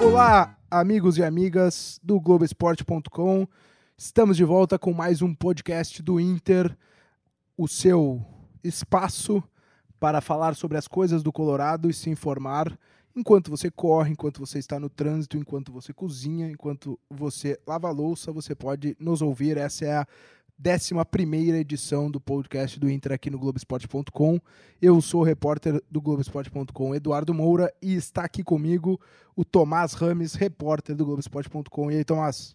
Olá, amigos e amigas do Globoesporte.com. Estamos de volta com mais um podcast do Inter, o seu espaço para falar sobre as coisas do Colorado e se informar enquanto você corre, enquanto você está no trânsito, enquanto você cozinha, enquanto você lava louça, você pode nos ouvir. Essa é a 11 edição do podcast do Inter aqui no Globoesporte.com. Eu sou o repórter do Globoesporte.com, Eduardo Moura, e está aqui comigo o Tomás Rames, repórter do Globoesporte.com. E aí, Tomás?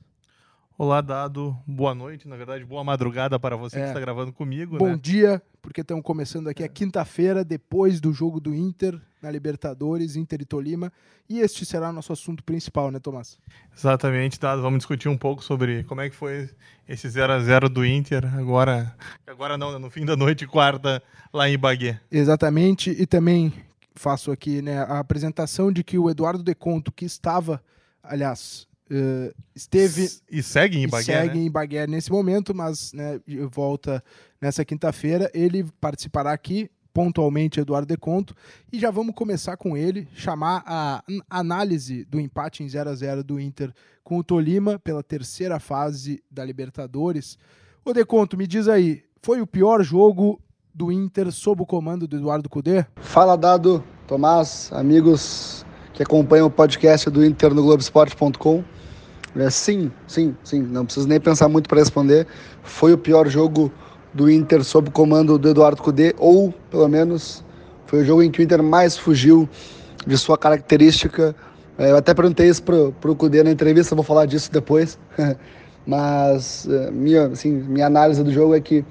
Olá, Dado. Boa noite, na verdade, boa madrugada para você é. que está gravando comigo. Bom né? dia, porque estamos começando aqui a quinta-feira, depois do jogo do Inter na Libertadores, Inter e Tolima. E este será o nosso assunto principal, né, Tomás? Exatamente, Dado. Vamos discutir um pouco sobre como é que foi esse 0 a 0 do Inter, agora, agora não, né, no fim da noite, quarta, lá em Bagué. Exatamente, e também faço aqui né, a apresentação de que o Eduardo Deconto, que estava, aliás, Uh, esteve e segue em Bagué, segue né? em Bagué nesse momento, mas né, volta nessa quinta-feira. Ele participará aqui pontualmente, Eduardo Deconto, e já vamos começar com ele, chamar a análise do empate em 0 a 0 do Inter com o Tolima pela terceira fase da Libertadores. O Deconto, me diz aí, foi o pior jogo do Inter sob o comando do Eduardo Cudê? Fala, Dado, Tomás, amigos que acompanham o podcast do Inter no Globoesporte.com. É, sim, sim, sim. Não preciso nem pensar muito para responder. Foi o pior jogo do Inter sob comando do Eduardo Cudê, ou pelo menos foi o jogo em que o Inter mais fugiu de sua característica. É, eu até perguntei isso pro, pro Cudê na entrevista, vou falar disso depois. Mas é, minha, assim, minha análise do jogo é que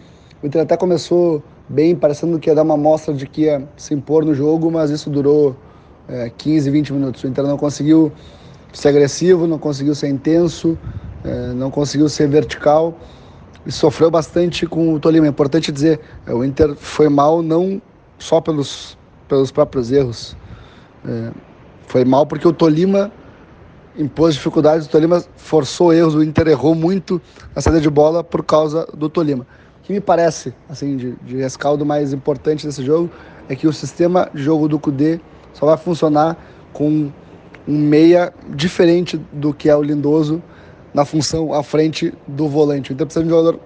o Inter até começou bem, parecendo que ia dar uma amostra de que ia se impor no jogo, mas isso durou é, 15, 20 minutos. O Inter não conseguiu ser agressivo, não conseguiu ser intenso, é, não conseguiu ser vertical e sofreu bastante com o Tolima. É importante dizer, é, o Inter foi mal não só pelos, pelos próprios erros, é, foi mal porque o Tolima impôs dificuldades, o Tolima forçou erros, o Inter errou muito na saída de bola por causa do Tolima. O que me parece, assim, de, de rescaldo mais importante desse jogo é que o sistema de jogo do Cudê só vai funcionar com um meia diferente do que é o Lindoso na função à frente do volante. Então precisa de um jogador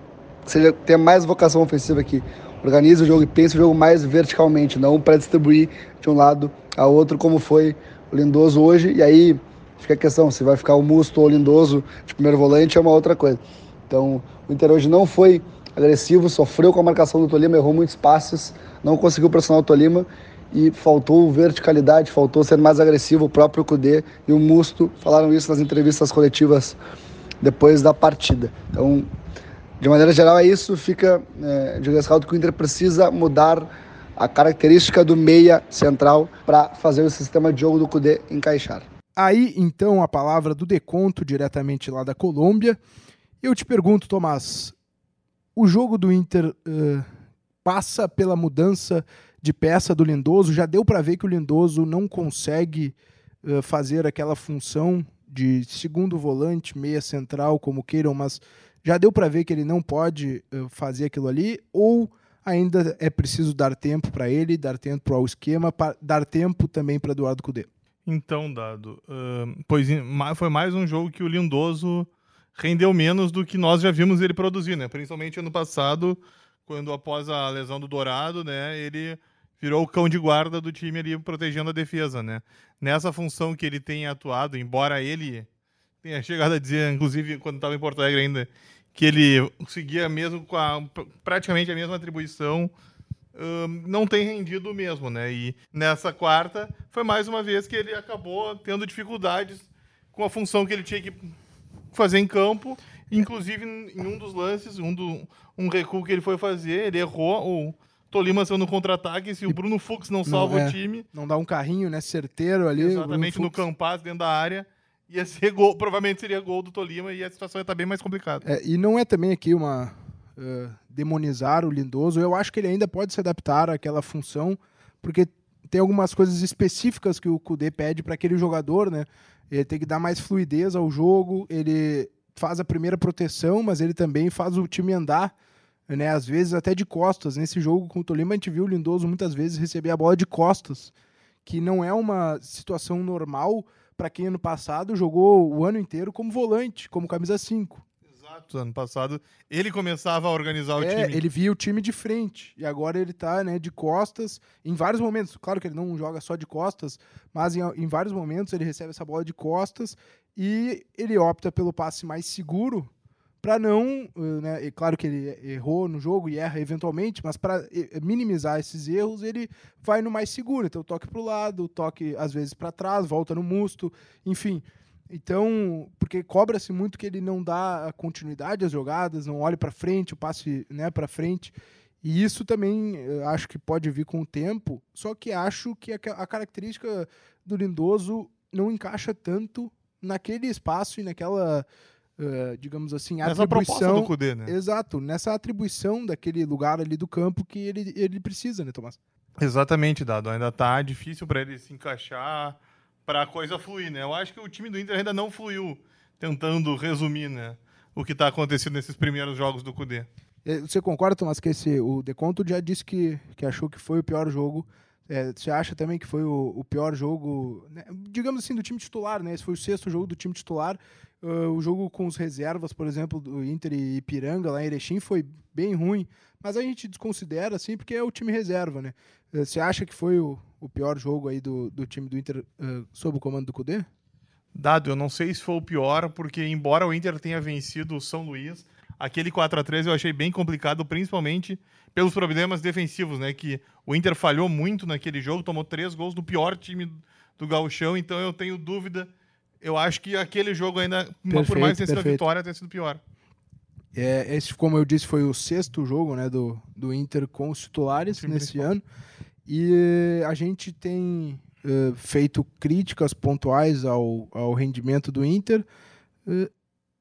que seja, tenha mais vocação ofensiva aqui. Organize o jogo e pense o jogo mais verticalmente, não para distribuir de um lado a outro, como foi o Lindoso hoje. E aí fica a questão, se vai ficar o Musto ou o Lindoso de primeiro volante é uma outra coisa. Então o Inter hoje não foi agressivo, sofreu com a marcação do Tolima, errou muitos passes, não conseguiu pressionar o Tolima e faltou verticalidade, faltou ser mais agressivo. O próprio Cudê e o Musto falaram isso nas entrevistas coletivas depois da partida. Então, de maneira geral, é isso. Fica é, de ressalto que o Inter precisa mudar a característica do meia central para fazer o sistema de jogo do Cudê encaixar. Aí, então, a palavra do Deconto, diretamente lá da Colômbia. Eu te pergunto, Tomás, o jogo do Inter uh, passa pela mudança de peça do Lindoso. Já deu para ver que o Lindoso não consegue uh, fazer aquela função de segundo volante, meia central, como queiram, mas já deu para ver que ele não pode uh, fazer aquilo ali, ou ainda é preciso dar tempo para ele, dar tempo ao esquema, dar tempo também para Eduardo Cudê. Então, Dado, uh, pois foi mais um jogo que o Lindoso rendeu menos do que nós já vimos ele produzir, né? Principalmente ano passado, quando após a lesão do Dourado, né, ele virou o cão de guarda do time ali protegendo a defesa, né? Nessa função que ele tem atuado, embora ele tenha chegado a dizer, inclusive quando estava em Porto Alegre ainda, que ele seguia mesmo com a, praticamente a mesma atribuição, um, não tem rendido mesmo, né? E nessa quarta foi mais uma vez que ele acabou tendo dificuldades com a função que ele tinha que fazer em campo, inclusive em um dos lances, um, do, um recuo que ele foi fazer, ele errou o Tolima no contra-ataque, se o Bruno Fux não salva não, é, o time. Não dá um carrinho, né? Certeiro ali. Exatamente, no Campas, dentro da área. Ia ser gol, provavelmente seria gol do Tolima e a situação ia estar bem mais complicada. É, e não é também aqui uma. Uh, demonizar o Lindoso. Eu acho que ele ainda pode se adaptar àquela função, porque tem algumas coisas específicas que o Kudê pede para aquele jogador, né? Ele tem que dar mais fluidez ao jogo, ele faz a primeira proteção, mas ele também faz o time andar, né? Às vezes até de costas. Nesse jogo com o Tolima a gente viu o Lindoso muitas vezes receber a bola de costas, que não é uma situação normal para quem ano passado jogou o ano inteiro como volante, como camisa 5. Exato, ano passado ele começava a organizar o É, time. ele via o time de frente e agora ele tá, né, de costas em vários momentos. Claro que ele não joga só de costas, mas em, em vários momentos ele recebe essa bola de costas e ele opta pelo passe mais seguro para não, eh, né, claro que ele errou no jogo e erra eventualmente, mas para minimizar esses erros, ele vai no mais seguro. Então toque para o lado, toque às vezes para trás, volta no musto, enfim. Então, porque cobra-se muito que ele não dá continuidade às jogadas, não olhe para frente, o passe né, para frente. E isso também eh, acho que pode vir com o tempo, só que acho que a característica do Lindoso não encaixa tanto naquele espaço e naquela, eh, digamos assim, Essa proposta atribuição. do Kudê, né? Exato, nessa atribuição daquele lugar ali do campo que ele, ele precisa, né, Tomás? Exatamente, Dado. Ainda tá difícil para ele se encaixar, para a coisa fluir, né? Eu acho que o time do Inter ainda não fluiu, tentando resumir, né? O que tá acontecendo nesses primeiros jogos do Kudê. Eh, Você concorda, Tomás, que esse, o Deconto já disse que, que achou que foi o pior jogo. Eh, você acha também que foi o, o pior jogo, né, digamos assim, do time titular, né? Esse foi o sexto jogo do time titular. Ah, o jogo com os reservas, por exemplo, do Inter e Ipiranga, lá em Erechim, foi bem ruim. Mas a gente desconsidera, assim, porque é o time reserva, né? Eh, Você acha que foi o, o pior jogo aí do, do time do Inter ah, sob o comando do Cudê? Dado, eu não sei se foi o pior, porque embora o Inter tenha vencido o São Luís, aquele 4 a 3 eu achei bem complicado, principalmente pelos problemas defensivos, né? Que o Inter falhou muito naquele jogo, tomou três gols do pior time do Gauchão, então eu tenho dúvida. Eu acho que aquele jogo ainda, por Perfeito, mais ter sido a vitória, ter sido pior. É, esse, como eu disse, foi o sexto jogo né, do, do Inter com os titulares nesse principal. ano. E eh, a gente tem eh, feito críticas pontuais ao, ao rendimento do Inter. Eh,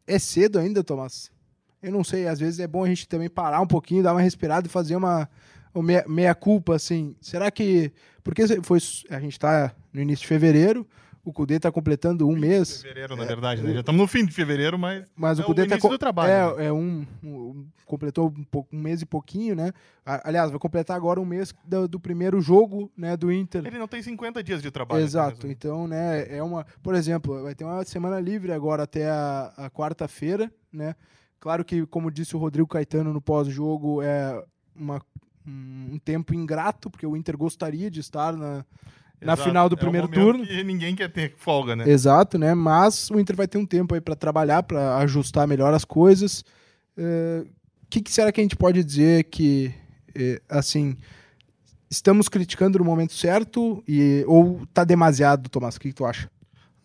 é cedo ainda, Tomás? Eu não sei, às vezes é bom a gente também parar um pouquinho, dar uma respirada e fazer uma, uma meia, meia culpa, assim. Será que. Porque foi, a gente está no início de fevereiro, o Cudê está completando um mês. Fevereiro, na verdade, né? Já estamos no fim de fevereiro, mas Mas É o Cudê tá início co- do trabalho, É, é um, um- completou um, pouco- um mês e pouquinho, né? Aliás, vai completar agora um mês do, do primeiro jogo, né, do Inter. ele não tem 50 dias de trabalho. Exato. né? Então, né, é uma, por exemplo, vai ter uma semana livre agora até a, a quarta-feira, né? Claro que, como disse o Rodrigo Caetano no pós-jogo, é uma, um um tempo ingrato, porque o Inter gostaria de estar na, na Exato. final do É primeiro turno. Que ninguém quer ter folga, né? Exato, né? Mas o Inter vai ter um tempo aí para trabalhar, para ajustar melhor as coisas. O que, que será que a gente pode dizer que, eh, assim, estamos criticando no momento certo e ou tá demasiado, Tomás? O que, que tu acha?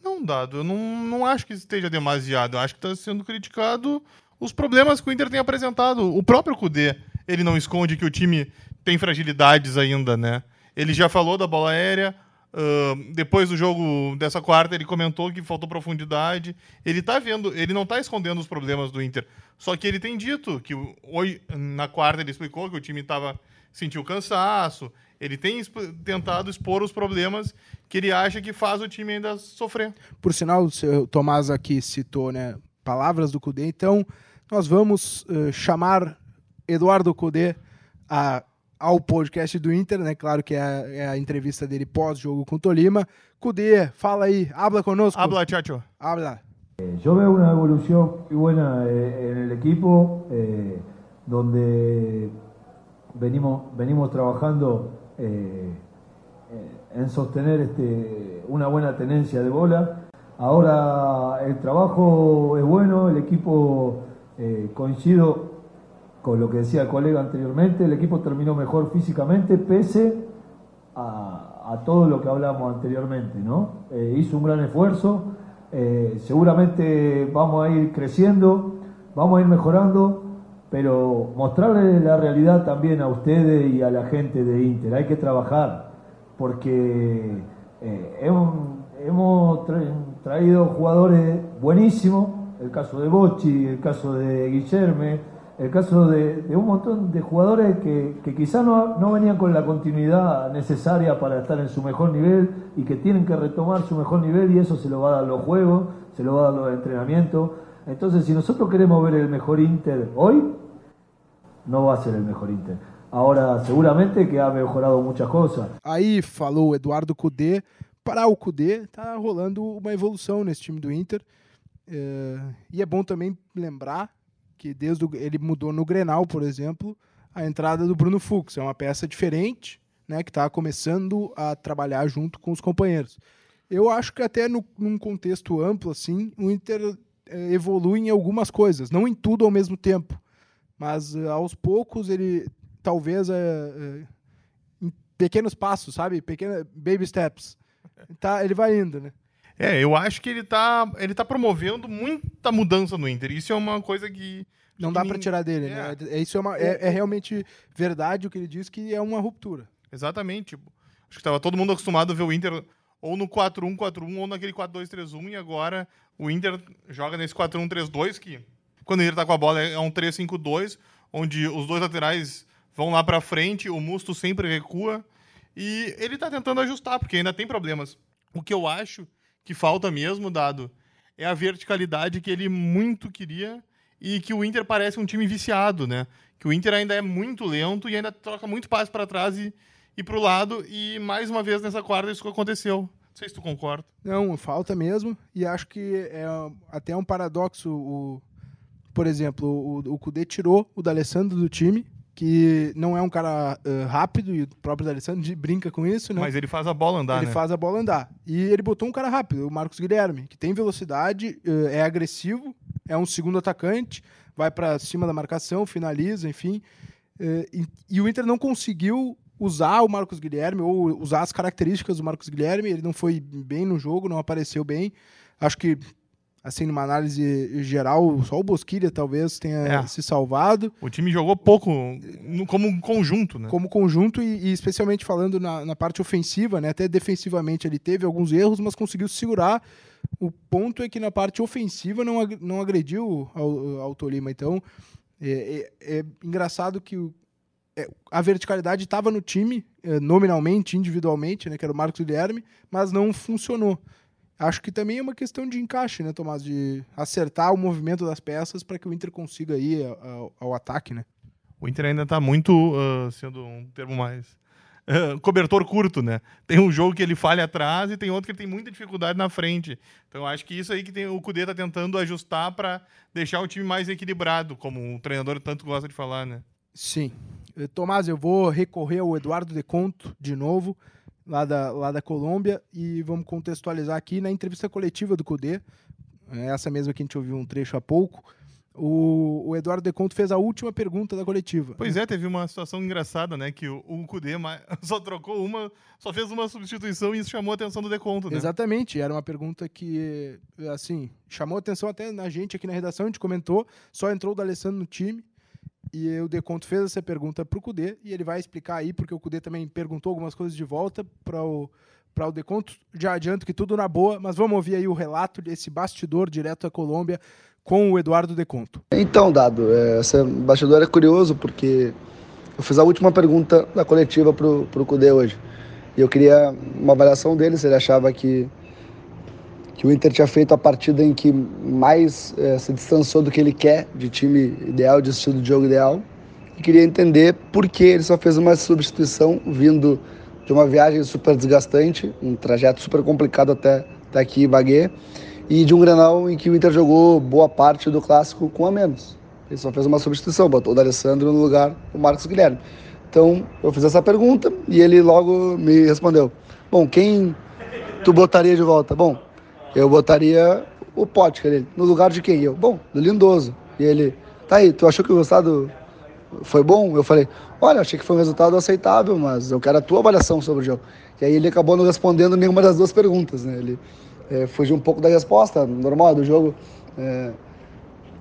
Não, Dado, eu não, não acho que esteja demasiado. Eu acho que está sendo criticado os problemas que o Inter tem apresentado. O próprio Cudê, ele não esconde que o time tem fragilidades ainda, né? Ele já falou da bola aérea. Ahn, depois do jogo dessa quarta, ele comentou que faltou profundidade. Ele tá vendo, ele não tá escondendo os problemas do Inter. Só que ele tem dito que hoje, na quarta, ele explicou que o time tava, sentiu cansaço. Ele tem exp- tentado expor os problemas que ele acha que faz o time ainda sofrer. Por sinal, o seu Tomás aqui citou, né, palavras do Cudê. Então, nós vamos eh, chamar Eduardo Cudê a- ao podcast do Inter, né? Claro que é a, é a entrevista dele pós-jogo com o Tolima. Cudê, fala aí, habla conosco. Habla, chacho. Habla. Yo veo una evolución muy buena eh, en el equipo, eh, donde venimos, venimos trabajando eh, eh, en sostener este, una buena tenencia de bola. Ahora el trabajo es bueno, el equipo eh, coincido con lo que decía el colega anteriormente, el equipo terminó mejor físicamente pese a, todo lo que hablamos anteriormente, ¿no? Eh, hizo un gran esfuerzo, eh, seguramente vamos a ir creciendo, vamos a ir mejorando, pero mostrarle la realidad también a ustedes y a la gente de Inter, hay que trabajar, porque eh, hemos, hemos tra- traído jugadores buenísimos, el caso de Bocci, el caso de Guillerme, el caso de, de un montón de jugadores que, que quizás no, no venían con la continuidad necesaria para estar en su mejor nivel y que tienen que retomar su mejor nivel y eso se lo va a dar los juegos, se lo va a dar los entrenamientos. Entonces, si nosotros queremos ver el mejor Inter hoy, no va a ser el mejor Inter. Ahora, seguramente que ha mejorado muchas cosas. Aí falou Eduardo Cudê. Para o Cudê, tá rolando uma evolução nesse time do Inter. É, e é bom também lembrar que desde o, ele mudou no Grenal, por exemplo, a entrada do Bruno Fux. É uma peça diferente, né, que está começando a trabalhar junto com os companheiros. Eu acho que até no, num contexto amplo, assim, o Inter é, evolui em algumas coisas, não em tudo ao mesmo tempo, mas é, aos poucos ele talvez é, é, em pequenos passos, sabe? Pequena, baby steps. Tá, ele vai indo, né? É, eu acho que ele tá, ele tá promovendo muita mudança no Inter. Isso é uma coisa que. Não dá para tirar dele, é. né? Isso é, uma, é, é, realmente verdade o que ele diz que é uma ruptura. Exatamente. Tipo, acho que tava todo mundo acostumado a ver o Inter ou no 4-1-4-1 ou naquele 4-2-3-1 e agora o Inter joga nesse 4-1-3-2 que quando o Inter tá com a bola é um 3-5-2, onde os dois laterais vão lá para frente, o Musto sempre recua e ele tá tentando ajustar porque ainda tem problemas. O que eu acho que falta mesmo, dado, é a verticalidade que ele muito queria e que o Inter parece um time viciado, né? Que o Inter ainda é muito lento e ainda troca muito passe para trás e, e para o lado. E mais uma vez nessa quarta isso aconteceu. Não sei se tu concorda. Não, falta mesmo. E acho que é até um paradoxo. O, por exemplo, o, o Kudê tirou o D'Alessandro do time que não é um cara uh, rápido, e o próprio Alessandro brinca com isso, né? Mas ele faz a bola andar, Ele né? faz a bola andar. E ele botou um cara rápido, o Marcos Guilherme, que tem velocidade, uh, é agressivo, é um segundo atacante, vai para cima da marcação, finaliza, enfim. Uh, e, e, o Inter não conseguiu usar o Marcos Guilherme, ou usar as características do Marcos Guilherme, ele não foi bem no jogo, não apareceu bem. Acho que assim, numa análise geral, só o Bosquilha talvez tenha é. se salvado. O time jogou pouco no, como conjunto, né? Como conjunto e, e especialmente falando na, na, parte ofensiva, né? Até defensivamente ele teve alguns erros, mas conseguiu segurar. O ponto é que na parte ofensiva não, não agrediu ao, ao Tolima. Então, é, é, é engraçado que o, é, a verticalidade estava no time, é, nominalmente, individualmente, né? Que era o Marcos Guilherme, mas não funcionou. Acho que também é uma questão de encaixe, né, Tomás? De acertar o movimento das peças para que o Inter consiga ir ao, ao, ataque, né? O Inter ainda está muito, uh, sendo um termo mais. Uh, cobertor curto, né? Tem um jogo que ele falha atrás e tem outro que ele tem muita dificuldade na frente. Então acho que isso aí que tem, o Cudê está tentando ajustar para deixar o time mais equilibrado, como o treinador tanto gosta de falar, né? Sim. Eh, Tomás, eu vou recorrer ao Eduardo De Conto de novo lá da, lá da Colômbia, e vamos contextualizar aqui na entrevista coletiva do CUDE, é essa mesma que a gente ouviu um trecho há pouco, o, o Eduardo Deconto fez a última pergunta da coletiva. Pois é, teve uma situação engraçada, né? Que o, o Cudê só trocou uma, só fez uma substituição e isso chamou a atenção do Deconto, né? Exatamente, era uma pergunta que, assim, chamou a atenção até na gente aqui na redação, a gente comentou, só entrou o D'Alessandro no time, e o Deconto fez essa pergunta para o Cudê e ele vai explicar aí, porque o Cudê também perguntou algumas coisas de volta para o, para o Deconto. Já adianto que tudo na boa, mas vamos ouvir aí o relato desse bastidor direto à Colômbia com o Eduardo Deconto. Então, Dado, é, esse bastidor é curioso porque eu fiz a última pergunta da coletiva para o Cudê hoje. E eu queria uma avaliação dele, se ele achava que que o Inter tinha feito a partida em que mais é, se distanciou do que ele quer de time ideal, de estilo de jogo ideal. E queria entender por que ele só fez uma substituição vindo de uma viagem super desgastante, um trajeto super complicado até, até aqui em Bagué, e de um Grenal em que o Inter jogou boa parte do clássico com a menos. Ele só fez uma substituição, botou o D'Alessandro no lugar do Marcos Guilherme. Então, eu fiz essa pergunta e ele logo me respondeu: Bom, quem tu botaria de volta? Bom, eu botaria o Potker ele, no lugar de quem? Eu, bom, do Lindoso. E ele, tá aí, tu achou que o resultado foi bom? Eu falei, olha, achei que foi um resultado aceitável, mas eu quero a tua avaliação sobre o jogo. E aí ele acabou não respondendo nenhuma das duas perguntas, né? Ele é, fugiu um pouco da resposta, normal do jogo. É,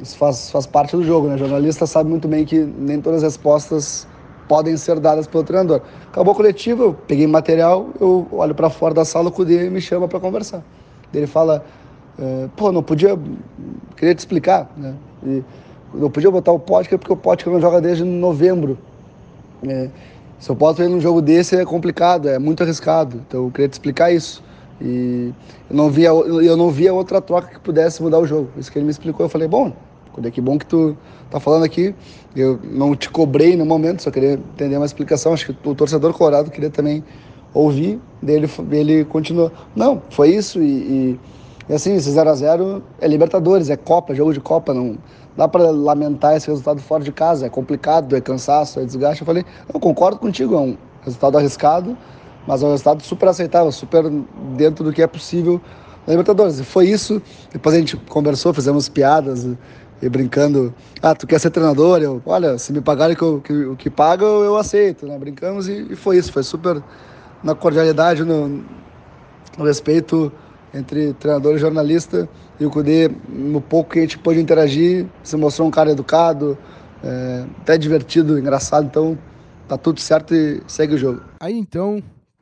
isso faz, faz parte do jogo, né? O jornalista sabe muito bem que nem todas as respostas podem ser dadas pelo treinador. Acabou a coletiva, eu peguei material, eu olho para fora da sala, o Cudê me chama para conversar. Ele fala, é, pô, não podia, queria te explicar, né? E não podia botar o Potker porque o Potker não joga desde novembro. É, se eu boto ele num jogo desse é complicado, é muito arriscado. Então eu queria te explicar isso. E eu não via, eu não via outra troca que pudesse mudar o jogo. Isso que ele me explicou. Eu falei, bom, que bom que tu tá falando aqui. Eu não te cobrei no momento, só queria entender uma explicação. Acho que o torcedor colorado queria também ouvir. Dele, ele continuou. Não, foi isso. E, e, e assim, esse 0x0 é Libertadores, é Copa, jogo de Copa. Não dá para lamentar esse resultado fora de casa. É complicado, é cansaço, é desgaste. Eu falei, eu concordo contigo, é um resultado arriscado, mas é um resultado super aceitável, super dentro do que é possível na Libertadores. E foi isso. Depois a gente conversou, fizemos piadas e brincando. Ah, tu quer ser treinador? Eu, olha, se me pagarem o que, que, que paga, eu aceito. Né? Brincamos e, e, foi isso. Foi super na cordialidade, no, no respeito entre treinador e jornalista. E o Cudê, no pouco que a gente pôde interagir, se mostrou um cara educado, é, até divertido, engraçado. Então, tá tudo certo e segue o jogo. Aí então,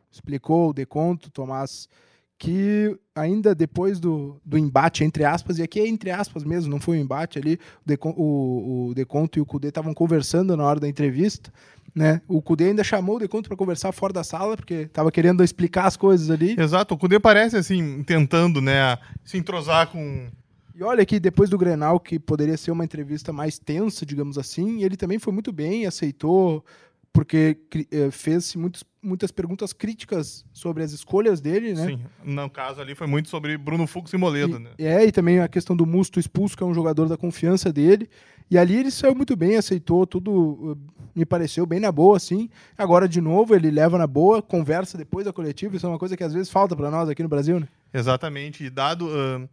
explicou o deconto, Tomás, que ainda depois do, do embate, entre aspas, e aqui é entre aspas mesmo, não foi um embate ali, o, Decon, o, o Deconto e o Cudê estavam conversando na hora da entrevista, né? O Cudê ainda chamou o Deconto para conversar fora da sala, porque estava querendo explicar as coisas ali. Exato, o Cudê parece assim, tentando, né, se entrosar com... E olha que depois do Grenal, que poderia ser uma entrevista mais tensa, digamos assim, ele também foi muito bem, aceitou porque eh, fez muitos, muitas perguntas críticas sobre as escolhas dele, né? Sim, no caso ali foi muito sobre Bruno Fux e Moledo, e, né? É, e também a questão do Musto expulso, que é um jogador da confiança dele. E ali ele saiu muito bem, aceitou tudo, eh, me pareceu bem na boa, assim. Agora, de novo, ele leva na boa, conversa depois da coletiva, isso é uma coisa que às vezes falta para nós aqui no Brasil, né? Exatamente, e dado, uh,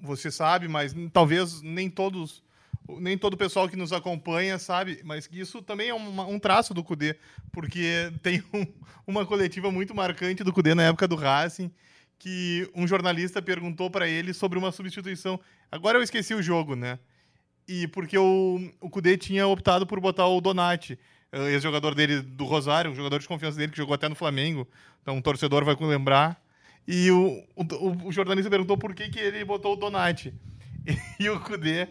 você sabe, mas talvez nem todos nem todo o pessoal que nos acompanha sabe, mas isso também é um, um traço do Cudê, porque tem um, uma coletiva muito marcante do Cudê na época do Racing, que um jornalista perguntou para ele sobre uma substituição. Agora eu esqueci o jogo, né? E porque o, o Cudê tinha optado por botar o Donati, eh, ex-jogador dele do Rosário, um jogador de confiança dele que jogou até no Flamengo, então um torcedor vai lembrar. E o, o, o jornalista perguntou por que, que ele botou o Donati. E o Kudê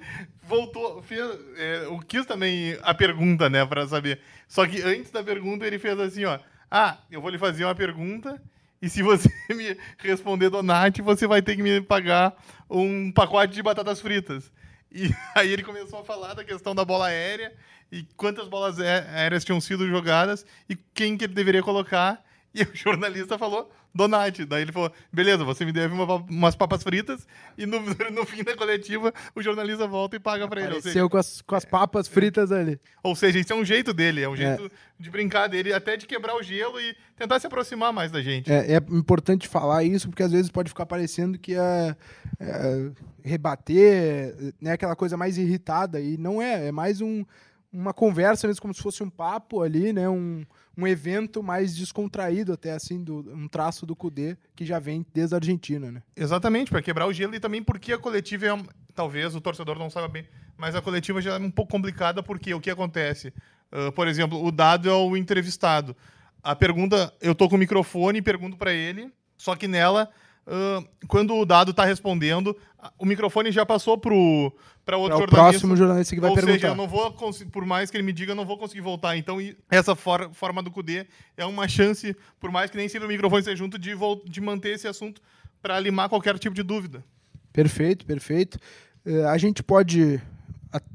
voltou, fez, é, o quis também a pergunta, né, para saber. Só que antes da pergunta ele fez assim, ó, ah, eu vou lhe fazer uma pergunta e se você me responder Donati, você vai ter que me pagar um pacote de batatas fritas. E aí ele começou a falar da questão da bola aérea e quantas bolas aéreas tinham sido jogadas e quem que ele deveria colocar. E o jornalista falou Donati. Daí ele falou: beleza, você me deve uma, umas papas fritas. E no, no fim da coletiva, o jornalista volta e paga pra ele. Apareceu seja, com, as, com as papas fritas ali. Ou seja, isso é um jeito dele, é um jeito é. de brincar dele, até de quebrar o gelo e tentar se aproximar mais da gente. É, é importante falar isso, porque às vezes pode ficar parecendo que é, é rebater, né, aquela coisa mais irritada. E não é, é mais um, uma conversa mesmo, como se fosse um papo ali, né? Um um evento mais descontraído, até assim, do, um traço do Cudê, que já vem desde a Argentina, né? Exatamente, para quebrar o gelo e também porque a coletiva é. Talvez o torcedor não saiba bem, mas a coletiva já é um pouco complicada, porque o que acontece? Uh, por exemplo, o dado é o entrevistado. A pergunta, eu tô com o microfone e pergunto para ele, só que nela Uh, quando o dado está respondendo, o microfone já passou para o para outro jornalista. o próximo jornalista que vai Ou perguntar. Ou seja, eu não vou por mais que ele me diga, eu não vou conseguir voltar. Então, essa for forma do CUDE é uma chance, por mais que nem sempre o microfone esteja junto, de, de manter esse assunto para limar qualquer tipo de dúvida. Perfeito, perfeito. Uh, a gente pode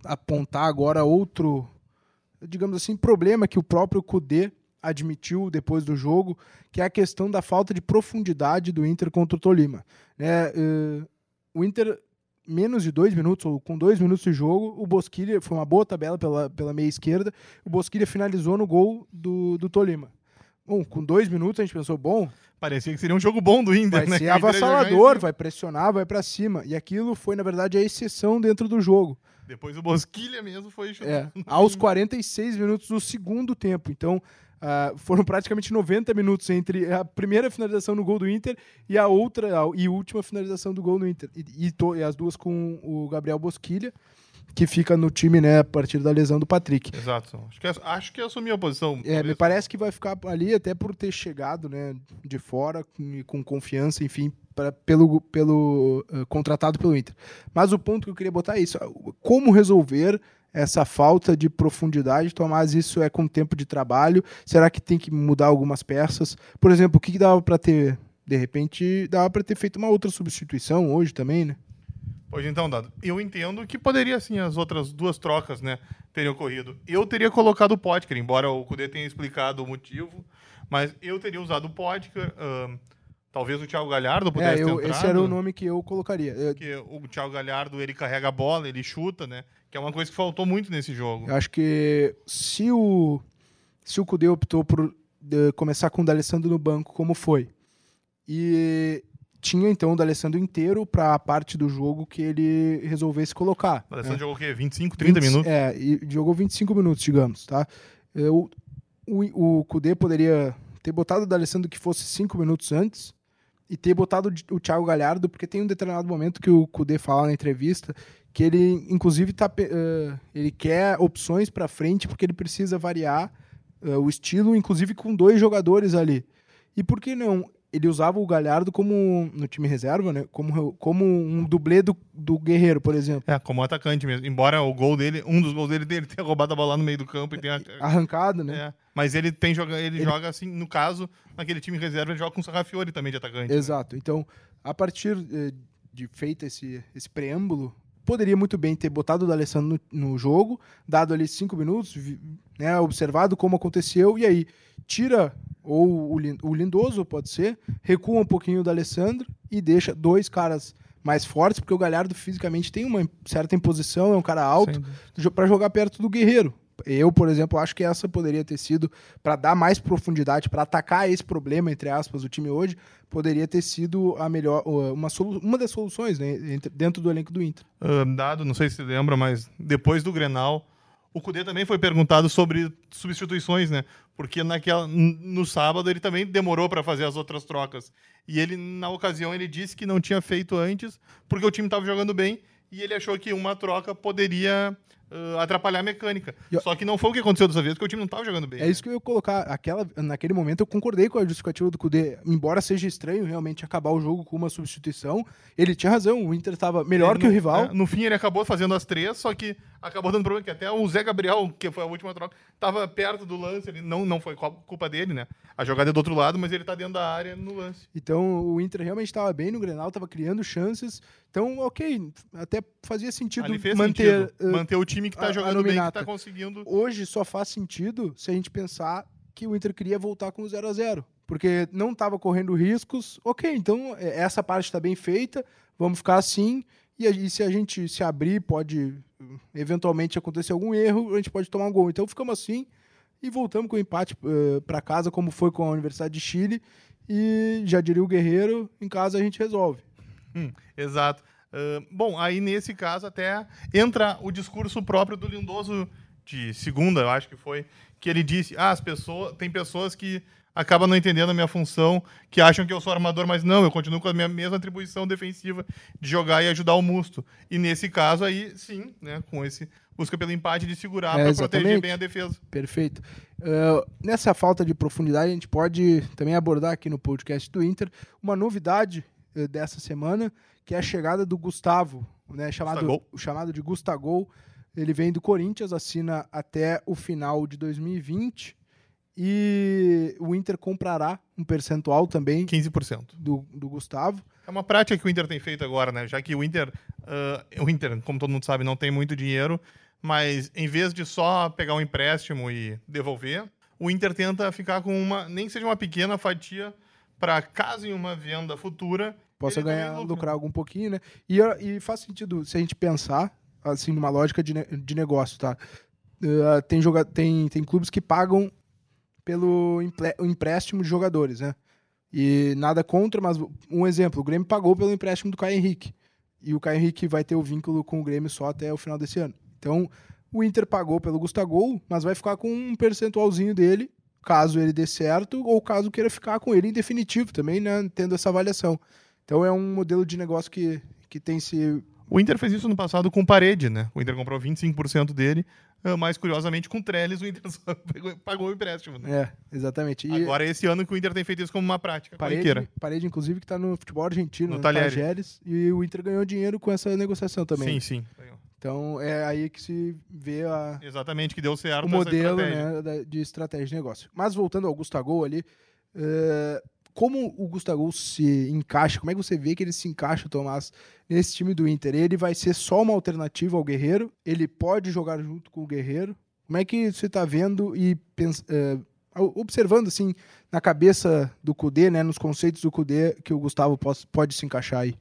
apontar agora outro, digamos assim, problema que o próprio CUDE admitiu depois do jogo, que é a questão da falta de profundidade do Inter contra o Tolima. É, uh, o Inter, menos de dois minutos, ou com dois minutos de jogo, o Bosquilha, foi uma boa tabela pela, pela meia esquerda, o Bosquilha finalizou no gol do, do Tolima. Bom, com dois minutos a gente pensou, bom... Parecia que seria um jogo bom do Inter, vai né? ser avassalador, vai pressionar, vai para cima. E aquilo foi, na verdade, a exceção dentro do jogo. Depois o Bosquilha mesmo foi... É, aos 46 minutos do segundo tempo. Então, Uh, foram praticamente 90 minutos entre a primeira finalização no gol do Inter e a outra a, e última finalização do gol do Inter. E, e, to, e, as duas com o Gabriel Bosquilha, que fica no time né, a partir da lesão do Patrick. Exato. Acho que, acho que assumiu a posição. É, me parece que vai ficar ali até por ter chegado né, de fora com, com confiança, enfim, pra, pelo, pelo uh, contratado pelo Inter. Mas o ponto que eu queria botar é isso: como resolver essa falta de profundidade, Tomás, isso é com tempo de trabalho? Será que tem que mudar algumas peças? Por exemplo, o que, dava para ter? De repente, dava para ter feito uma outra substituição hoje também, né? Pois então, Dado, eu entendo que poderia, sim, as outras duas trocas, né, teriam ocorrido. Eu teria colocado o Potker, embora o Kudê tenha explicado o motivo, mas eu teria usado o Potker, uh, talvez o Thiago Galhardo pudesse é, eu, Esse era o nome que eu colocaria. Porque o Thiago Galhardo, ele carrega a bola, ele chuta, né, que é uma coisa que faltou muito nesse jogo. Eu acho que se o, se o Kudê optou por de, começar com o D'Alessandro no banco, como foi, e tinha então o D'Alessandro inteiro para a parte do jogo que ele resolvesse colocar. O D'Alessandro né? jogou o quê? 25, 30 20, minutos? É, e jogou 25 minutos, digamos, tá? Eu, o, o poderia ter botado o D'Alessandro que fosse 5 minutos antes e ter botado o Thiago Galhardo, porque tem um determinado momento que o Kudê fala na entrevista que ele, inclusive, tá, uh, ele quer opções para frente porque ele precisa variar uh, o estilo, inclusive com dois jogadores ali. E por que não ele usava o Galhardo como no time reserva, né? Como, como um dublê do, do Guerreiro, por exemplo. É, como atacante mesmo. Embora o gol dele, um dos gols dele, dele tenha roubado a bola lá no meio do campo e tenha arrancado, né? É, mas ele tem joga, ele, ele, joga assim, no caso, naquele time reserva, ele joga com o Sarrafiori também de atacante. Né? Exato. Né? Então, a partir eh, de feito esse esse preâmbulo, poderia muito bem ter botado o D'Alessandro no, no jogo, dado ali cinco minutos, né, observado como aconteceu e aí tira ou o Lindoso, pode ser, recua um pouquinho do Alessandro e deixa dois caras mais fortes, porque o Galhardo fisicamente tem uma certa imposição, é um cara alto, para jogar perto do Guerreiro. Eu, por exemplo, acho que essa poderia ter sido, para dar mais profundidade, para atacar esse problema, entre aspas, do time hoje, poderia ter sido a melhor, uma, uma das soluções né, dentro do elenco do Inter. Uh, dado, não sei se lembra, mas depois do Grenal, o Cudê também foi perguntado sobre substituições, né? Porque naquela, no sábado ele também demorou para fazer as outras trocas. E ele, na ocasião, ele disse que não tinha feito antes, porque o time estava jogando bem e ele achou que uma troca poderia uh, atrapalhar a mecânica. Eu... Só que não foi o que aconteceu dessa vez, porque o time não estava jogando bem. É né? isso que eu ia colocar. Aquela, naquele momento eu concordei com a justificativa do Cudê. Embora seja estranho realmente acabar o jogo com uma substituição, ele tinha razão. O Inter estava melhor que o rival. É, no fim ele acabou fazendo as três, só que acabou dando problema, que até o Zé Gabriel, que foi a última troca, estava perto do lance. Ele não, não foi culpa dele, né? A jogada é do outro lado, mas ele está dentro da área no lance. Então o Inter realmente estava bem no Grenal, estava criando chances. Então, ok, até fazia sentido manter, sentido. Uh, manter o time que está jogando bem, que está conseguindo. Hoje só faz sentido se a gente pensar que o Inter queria voltar com o 0 a 0 porque não estava correndo riscos. Ok, então é, essa parte está bem feita, vamos ficar assim. E, e, se a gente se abrir, pode eventualmente acontecer algum erro, a gente pode tomar um gol. Então ficamos assim e voltamos com o empate uh, eh, para casa, como foi com a Universidade de Chile. E já diria o Guerreiro, em casa a gente resolve. Hum, exato. Uh, bom, aí nesse caso até entra o discurso próprio do Lindoso de segunda, eu acho que foi, que ele disse: ah, as pessoas, tem pessoas que acabam não entendendo a minha função, que acham que eu sou armador, mas não, eu continuo com a minha mesma atribuição defensiva de jogar e ajudar o Musto. E nesse caso aí, sim, né, com esse busca pelo empate de segurar é, para proteger bem a defesa. Perfeito. Uh, nessa falta de profundidade, a gente pode também abordar aqui no podcast do Inter uma novidade uh, dessa semana, que é a chegada do Gustavo, né, chamado, chamado de Gustagol. Ele vem do Corinthians, assina até o final de 2020 e o Inter comprará um percentual também 15% do, do Gustavo. É uma prática que o Inter tem feito agora, né? Já que o Inter, uh, o Inter, como todo mundo sabe, não tem muito dinheiro, mas em vez de só pegar um empréstimo e devolver, o Inter tenta ficar com uma, nem seja uma pequena fatia para caso em uma venda futura possa ganhar, lucrar algum pouquinho, né? E, e faz sentido se a gente pensar assim numa lógica de, de negócio, tá? Uh, tem, joga tem, tem clubes que pagam pelo empréstimo de jogadores, né? E nada contra, mas um exemplo, o Grêmio pagou pelo empréstimo do Caio Henrique. E o Caio Henrique vai ter o vínculo com o Grêmio só até o final desse ano. Então, o Inter pagou pelo Gustavo, mas vai ficar com um percentualzinho dele, caso ele dê certo, ou caso queira ficar com ele em definitivo também, né, tendo essa avaliação. Então é um modelo de negócio que, que tem se o Inter fez isso no passado com Parede, né? O Inter comprou 25% dele, ah, mas curiosamente com Trellis o Inter pagou o empréstimo. Né? É, exatamente. E Agora esse ano que o Inter tem feito isso como uma prática parede, parede inclusive, que está no futebol argentino, no, no Talheres. e o Inter ganhou dinheiro com essa negociação também. Sim, sim. Então é aí que se vê a, Exatamente, que deu certo o modelo estratégia. né, de estratégia de negócio. Mas voltando ao Gustavo ali, eh, como o Gustavo se encaixa, como é que você vê que ele se encaixa, Tomás, nesse time do Inter? Ele vai ser só uma alternativa ao Guerreiro? Ele pode jogar junto com o Guerreiro? Como é que você está vendo e eh, observando assim na cabeça do Cudê, né, nos conceitos do Cudê, que o Gustavo pos- pode se encaixar aí?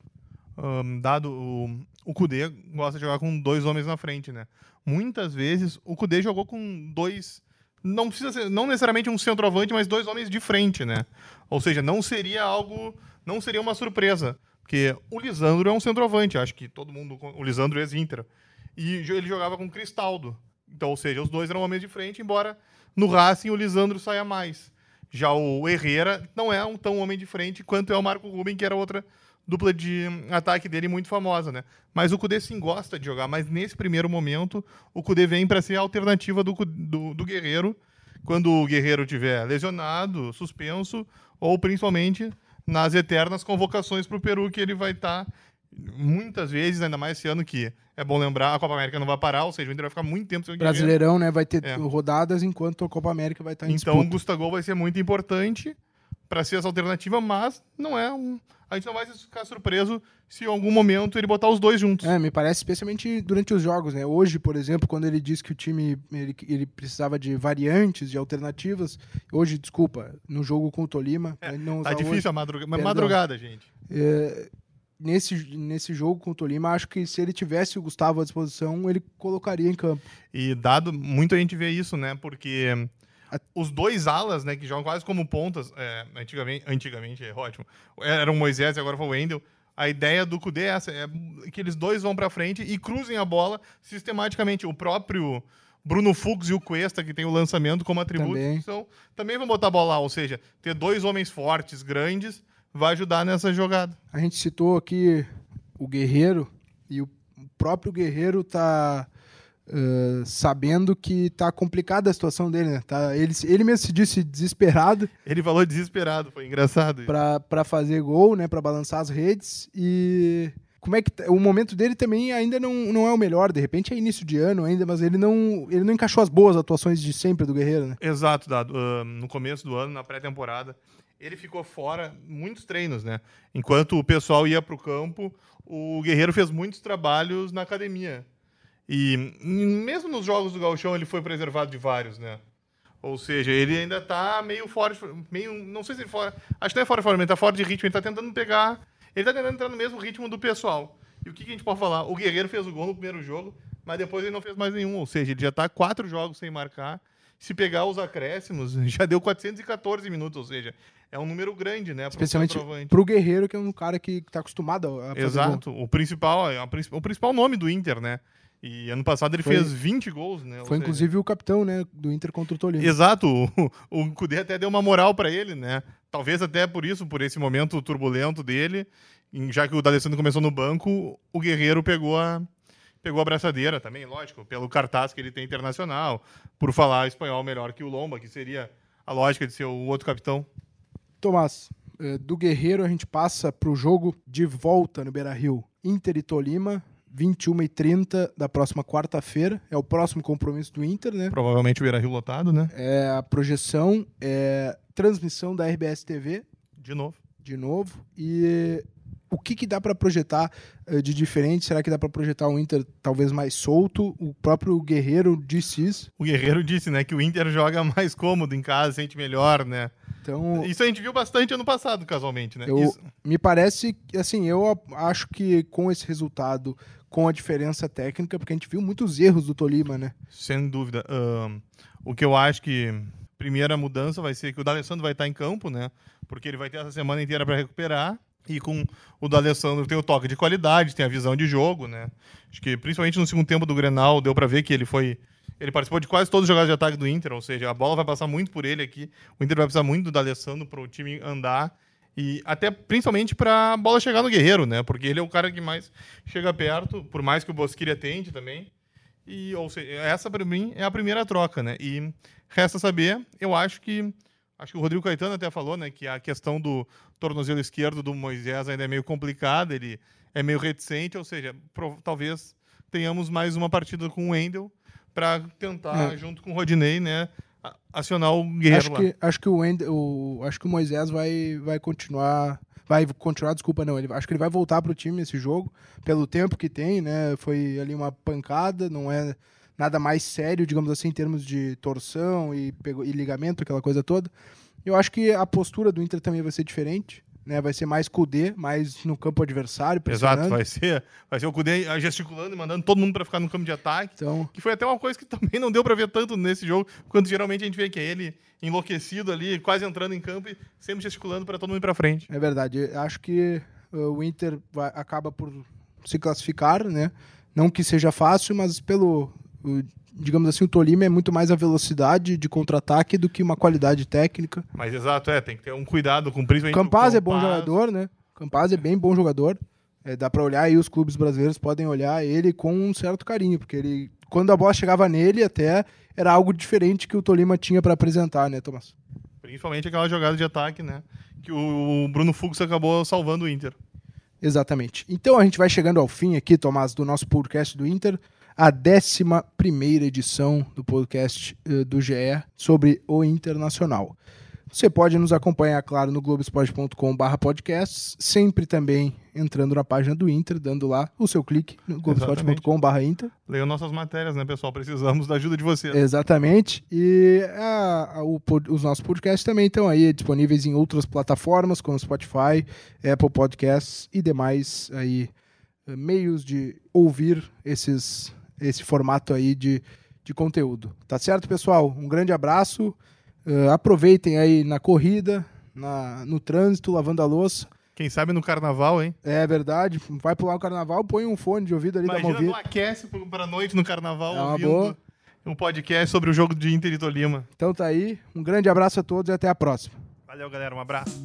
Ahn, dado o, o Kudê gosta de jogar com dois homens na frente, né? Muitas vezes o Kudê jogou com dois. Não precisa ser, não necessariamente um centroavante, mas dois homens de frente, né? Ou seja, não seria algo. Não seria uma surpresa. Porque o Lisandro é um centroavante, acho que todo mundo. O Lisandro é ex-Inter. E ele jogava com o Cristaldo. Então, ou seja, os dois eram homens de frente, embora no Racing o Lisandro saia mais. Já o Herrera não é um tão homem de frente quanto é o Marco Ruben, que era outra dupla de ataque dele muito famosa, né? Mas o Kudê sim gosta de jogar, mas nesse primeiro momento o Kudê vem para ser a alternativa do, do, do Guerreiro quando o Guerreiro tiver lesionado, suspenso ou principalmente nas eternas convocações para o Peru que ele vai estar muitas vezes, ainda mais esse ano que é bom lembrar, a Copa América não vai parar, ou seja, o Inter vai ficar muito tempo sem o Guerreiro. Brasileirão, né, vai ter É. rodadas enquanto a Copa América vai estar em Então o disputa. Gustavo vai ser muito importante para ser essa alternativa, mas não é um. A gente não vai ficar surpreso se em algum momento ele botar os dois juntos. É, me parece especialmente durante os jogos, né? Hoje, por exemplo, quando ele disse que o time ele, ele precisava de variantes, de alternativas. Hoje, desculpa, no jogo com o Tolima, ele não Tá difícil hoje. a madruga... mas Perdão. madrugada, gente. É, nesse, nesse jogo com o Tolima, acho que se ele tivesse o Gustavo à disposição, ele colocaria em campo. E dado, muito a gente vê isso, né? Porque os dois alas, né, que jogam quase como pontas, é, antigamente, antigamente, é ótimo, era o Moisés e agora foi o Wendel. A ideia do Cudê é essa, é que eles dois vão pra frente e cruzem a bola sistematicamente. O próprio Bruno Fux e o Cuesta, que tem o lançamento como atributo, Também. são, também vão botar a bola lá. Ou seja, ter dois homens fortes, grandes, vai ajudar nessa jogada. A gente citou aqui o Guerreiro, e o próprio Guerreiro tá eh, sabendo que tá complicada a situação dele, né? Tá, ele, ele mesmo se disse desesperado. Ele falou desesperado, foi engraçado. para fazer gol, né, para balançar as redes e como é que o momento dele também ainda não, não é o melhor, de repente é início de ano ainda, mas ele não ele não encaixou as boas atuações de sempre do Guerreiro, né? Exato, Dado. Ah, no começo do ano, na pré-temporada, ele ficou fora muitos treinos, né? Enquanto o pessoal ia para o campo, o Guerreiro fez muitos trabalhos na academia. E mesmo nos jogos do Gauchão, ele foi preservado de vários, né? Ou seja, ele ainda tá meio fora, de- meio, não sei se ele fora, acho que não é fora de forma, ele tá fora de ritmo, ele tá tentando pegar, ele tá tentando entrar no mesmo ritmo do pessoal. E o que, que a gente pode falar? O Guerreiro fez o gol no primeiro jogo, mas depois ele não fez mais nenhum, ou seja, ele já tá quatro jogos sem marcar. Se pegar os acréscimos, já deu 414 minutos, ou seja, é um número grande, né? Especialmente centroavante. pro Guerreiro, que é um cara que tá acostumado a fazer Exato, o principal, o principal nome do Inter, né? E ano passado ele Foi- fez 20 gols, né? Foi seja, inclusive o capitão, né, do Inter contra o Tolima. Exato, o, o Cudê até deu uma moral pra ele, né? Talvez até por isso, por esse momento turbulento dele, já que o D'Alessandro começou no banco, o Guerreiro pegou a pegou a braçadeira também, lógico, pelo cartaz que ele tem internacional, por falar espanhol melhor que o Lomba, que seria a lógica de ser o outro capitão. Tomás, eh, do Guerreiro a gente passa pro jogo de volta no Beira-Rio. Inter e Tolima, 21 e 30 da próxima quarta-feira. É o próximo compromisso do Inter, né? Provavelmente o Beira-Rio lotado, né? É a projeção, é transmissão da RBS TV, De novo. de novo. E o que, que dá para projetar eh, de diferente? Será que dá para projetar um Inter talvez mais solto? O próprio Guerreiro disse isso. O Guerreiro disse, né, que o Inter joga mais cômodo em casa, sente melhor, né? Então, Isso a gente viu bastante ano passado, casualmente, né? Eu- Isso- me parece, que, assim, eu acho que com esse resultado, com a diferença técnica, porque a gente viu muitos erros do Tolima, né? Sem dúvida. Ahn, o que eu acho que primeira mudança vai ser que o D'Alessandro vai estar em campo, né? Porque ele vai ter essa semana inteira para recuperar. E com o D'Alessandro tem o toque de qualidade, tem a visão de jogo, né? Acho que principalmente no segundo tempo do Grenal deu para ver que ele foi ele participou de quase todos os jogadas de ataque do Inter, ou seja, a bola vai passar muito por ele aqui. O Inter vai precisar muito do D'Alessandro para o time andar e até principalmente para a bola chegar no Guerreiro, né? Porque ele é o cara que mais chega perto, por mais que o Bosquilha tente também. E, ou seja, essa para mim é a primeira troca, né? E resta saber, eu acho que acho que o Rodrigo Caetano até falou, né, que a questão do tornozelo esquerdo do Moisés ainda é meio complicada, ele é meio reticente, ou seja, talvez tenhamos mais uma partida com o Wendel para tentar, é. junto com o Rodinei, né, acionar o Guerreiro acho que, acho que o, o acho que o Moisés vai, vai continuar vai continuar, desculpa, não. Ele, acho que ele vai voltar para o time esse jogo, pelo tempo que tem, né? Foi ali uma pancada, não é nada mais sério, digamos assim, em termos de torção e, e ligamento, aquela coisa toda. Eu acho que a postura do Inter também vai ser diferente né? Vai ser mais Kudê, mais no campo adversário. Exato, vai ser, vai ser o Kudê gesticulando e mandando todo mundo para ficar no campo de ataque. Então... Que foi até uma coisa que também não deu para ver tanto nesse jogo, quando geralmente a gente vê que é ele enlouquecido ali, quase entrando em campo e sempre gesticulando para todo mundo ir para frente. É verdade. Acho que uh, o Inter vai, acaba por se classificar, né? Não que seja fácil, mas pelo digamos assim, o Tolima é muito mais a velocidade de contra-ataque do que uma qualidade técnica. Mas exato, é, tem que ter um cuidado com principalmente Campaz, é bom jogador, né? Campaz é bem bom jogador. É, dá para olhar aí, os clubes brasileiros podem olhar ele com um certo carinho, porque ele, quando a bola chegava nele, até era algo diferente que o Tolima tinha para apresentar, né, Tomás? Principalmente aquela jogada de ataque, né? Que o Bruno Fux acabou salvando o Inter. Exatamente. Então a gente vai chegando ao fim aqui, Tomás, do nosso podcast do Inter a 11 edição do podcast uh, do GE sobre o Internacional. Você pode nos acompanhar, claro, no globesport.com.br podcasts, sempre também entrando na página do Inter, dando lá o seu clique no globesport.com.br Inter. Leiam nossas matérias, né, pessoal? Precisamos da ajuda de vocês. Exatamente. E a, a, o, os nossos podcasts também estão aí disponíveis em outras plataformas, como Spotify, Apple Podcasts e demais aí eh, meios de ouvir esses esse formato aí de, de conteúdo. Tá certo, pessoal? Um grande abraço. Uh, aproveitem aí na corrida, na, no trânsito, lavando a louça. Quem sabe no carnaval, hein? É verdade. Vai pular o carnaval, põe um fone de ouvido ali Imagina da Movida. aquece para noite no carnaval é ouvindo boa. um podcast sobre o jogo de Inter e Tolima. Então tá aí. Um grande abraço a todos e até a próxima. Valeu, galera. Um abraço.